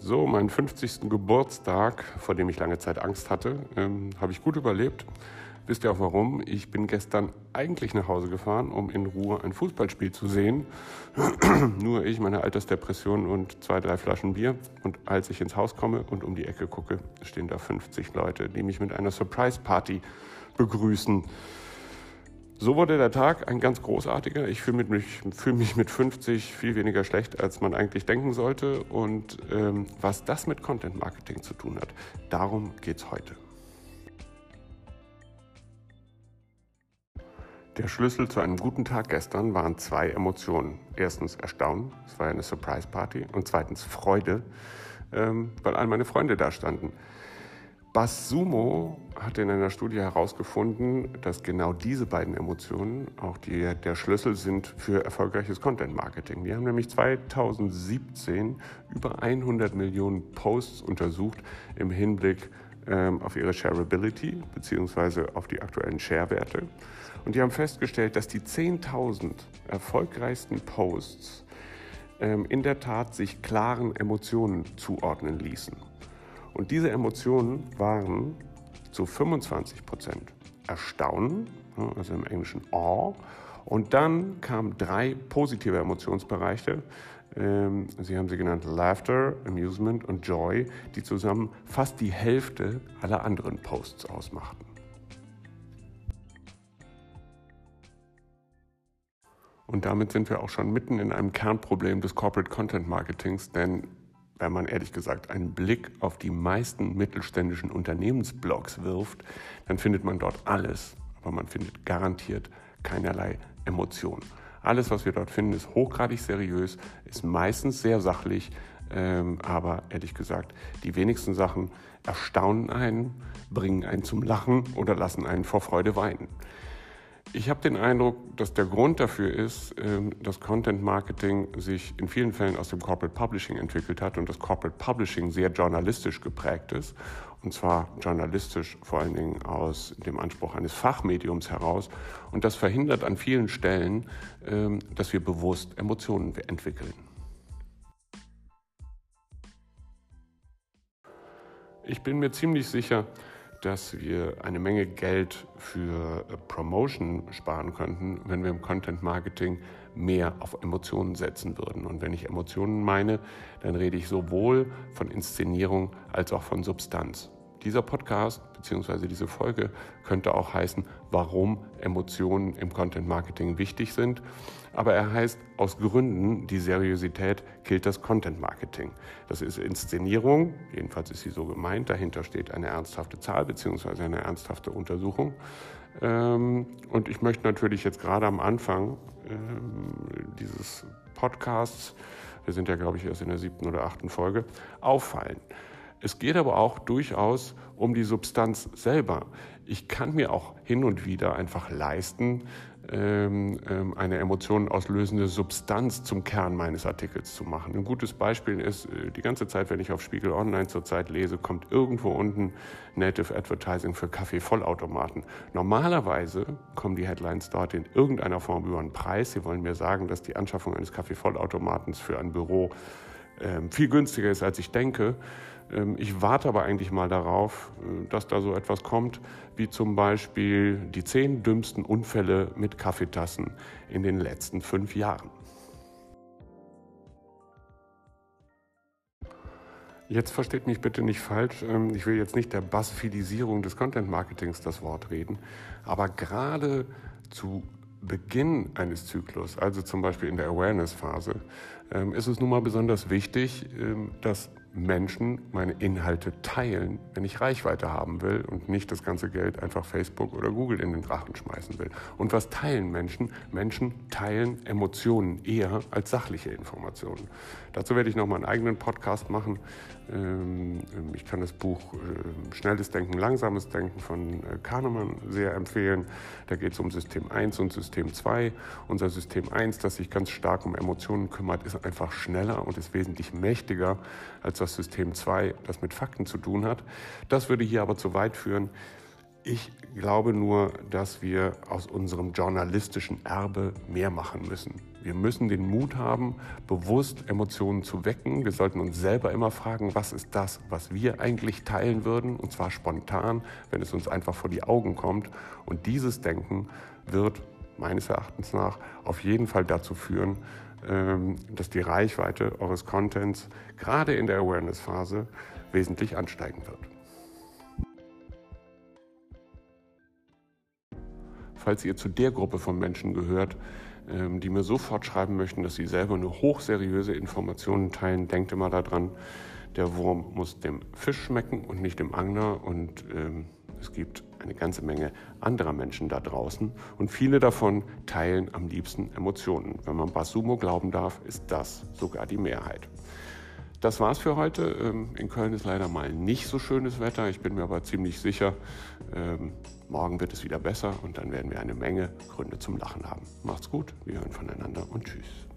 So, meinen 50. Geburtstag, vor dem ich lange Zeit Angst hatte, ähm, habe ich gut überlebt. Wisst ihr auch warum? Ich bin gestern eigentlich nach Hause gefahren, um in Ruhe ein Fußballspiel zu sehen. Nur ich, meine Altersdepression und zwei, drei Flaschen Bier. Und als ich ins Haus komme und um die Ecke gucke, stehen da 50 Leute, die mich mit einer Surprise-Party begrüßen. So wurde der Tag ein ganz großartiger. Ich fühle mich, fühl mich, mit 50 viel weniger schlecht, als man eigentlich denken sollte. Und ähm, was das mit Content Marketing zu tun hat, darum geht es heute. Der Schlüssel zu einem guten Tag gestern waren zwei Emotionen. Erstens Erstaunen, es war eine Surprise Party, und zweitens Freude, ähm, weil all meine Freunde da standen. Bas Sumo hat in einer Studie herausgefunden, dass genau diese beiden Emotionen auch die, der Schlüssel sind für erfolgreiches Content Marketing. Die haben nämlich 2017 über 100 Millionen Posts untersucht im Hinblick ähm, auf ihre Shareability bzw. auf die aktuellen Share-Werte. Und die haben festgestellt, dass die 10.000 erfolgreichsten Posts ähm, in der Tat sich klaren Emotionen zuordnen ließen. Und diese Emotionen waren zu 25 Prozent Erstaunen, also im Englischen Awe, und dann kamen drei positive Emotionsbereiche. Ähm, sie haben sie genannt Laughter, Amusement und Joy, die zusammen fast die Hälfte aller anderen Posts ausmachten. Und damit sind wir auch schon mitten in einem Kernproblem des Corporate Content Marketings, denn wenn man ehrlich gesagt einen Blick auf die meisten mittelständischen Unternehmensblogs wirft, dann findet man dort alles, aber man findet garantiert keinerlei Emotionen. Alles, was wir dort finden, ist hochgradig seriös, ist meistens sehr sachlich, ähm, aber ehrlich gesagt, die wenigsten Sachen erstaunen einen, bringen einen zum Lachen oder lassen einen vor Freude weinen. Ich habe den Eindruck, dass der Grund dafür ist, ähm, dass Content Marketing sich in vielen Fällen aus dem Corporate Publishing entwickelt hat und das Corporate Publishing sehr journalistisch geprägt ist. Und zwar journalistisch vor allen Dingen aus dem Anspruch eines Fachmediums heraus. Und das verhindert an vielen Stellen, ähm, dass wir bewusst Emotionen entwickeln. Ich bin mir ziemlich sicher, dass wir eine Menge Geld für äh, Promotion sparen könnten, wenn wir im Content Marketing mehr auf Emotionen setzen würden. Und wenn ich Emotionen meine, dann rede ich sowohl von Inszenierung als auch von Substanz. Dieser Podcast bzw. diese Folge könnte auch heißen, warum Emotionen im Content Marketing wichtig sind. Aber er heißt aus Gründen, die Seriosität gilt das Content Marketing. Das ist Inszenierung, jedenfalls ist sie so gemeint, dahinter steht eine ernsthafte Zahl bzw. eine ernsthafte Untersuchung. Ähm, und ich möchte natürlich jetzt gerade am Anfang ähm, dieses Podcasts, wir sind ja glaube ich erst in der siebten oder achten Folge, auffallen. Es geht aber auch durchaus um die Substanz selber. Ich kann mir auch hin und wieder einfach leisten, ähm, ähm, eine Emotionen auslösende Substanz zum Kern meines Artikels zu machen. Ein gutes Beispiel ist, äh, die ganze Zeit, wenn ich auf Spiegel Online zurzeit lese, kommt irgendwo unten Native Advertising für Kaffee-Vollautomaten. Normalerweise kommen die Headlines dort in irgendeiner Form über einen Preis. Sie wollen mir sagen, dass die Anschaffung eines Kaffee-Vollautomatens für ein Büro viel günstiger ist, als ich denke. Ähm, ich warte aber eigentlich mal darauf, äh, dass da so etwas kommt, wie zum Beispiel die zehn dümmsten Unfälle mit Kaffeetassen in den letzten fünf Jahren. Jetzt versteht mich bitte nicht falsch. Ähm, ich will jetzt nicht der Buzzfeedisierung des Content Marketings das Wort reden, aber gerade zu Beginn eines Zyklus, also zum Beispiel in der Awareness-Phase, ähm, ist es nun mal besonders wichtig, ähm, dass Menschen meine Inhalte teilen, wenn ich Reichweite haben will und nicht das ganze Geld einfach Facebook oder Google in den Drachen schmeißen will. Und was teilen Menschen? Menschen teilen Emotionen eher als sachliche Informationen. Dazu werde ich noch mal einen eigenen Podcast machen. Ähm, ich kann das Buch Schnelles Denken, Langsames Denken von äh, Kahnemann sehr empfehlen. Da geht es um System 1 und System 2. Unser System 1, das sich ganz stark um Emotionen kümmert, ist einfach schneller und ist wesentlich mächtiger als das System 2, das mit Fakten zu tun hat. Das würde hier aber zu weit führen. Ich glaube nur, dass wir aus unserem journalistischen Erbe mehr machen müssen. Wir müssen den Mut haben, bewusst Emotionen zu wecken. Wir sollten uns selber immer fragen, was ist das, was wir eigentlich teilen würden, und zwar spontan, wenn es uns einfach vor die Augen kommt. Und dieses Denken wird meines Erachtens nach auf jeden Fall dazu führen, dass die Reichweite eures Contents gerade in der Awareness-Phase wesentlich ansteigen wird. Falls ihr zu der Gruppe von Menschen gehört, ähm, die mir sofort schreiben möchten, dass sie selber nur hochseriöse Informationen teilen, denkt immer daran, der Wurm muss dem Fisch schmecken und nicht dem Angler. Und ähm, es gibt eine ganze Menge anderer Menschen da draußen und viele davon teilen am liebsten Emotionen. Wenn man Basumo glauben darf, ist das sogar die Mehrheit. Das war's für heute. Ähm, in Köln ist leider mal nicht so schönes Wetter. Ich bin mir aber ziemlich sicher, ähm, morgen wird es wieder besser und dann werden wir eine Menge Gründe zum Lachen haben. Macht's gut, wir hören voneinander und tschüss.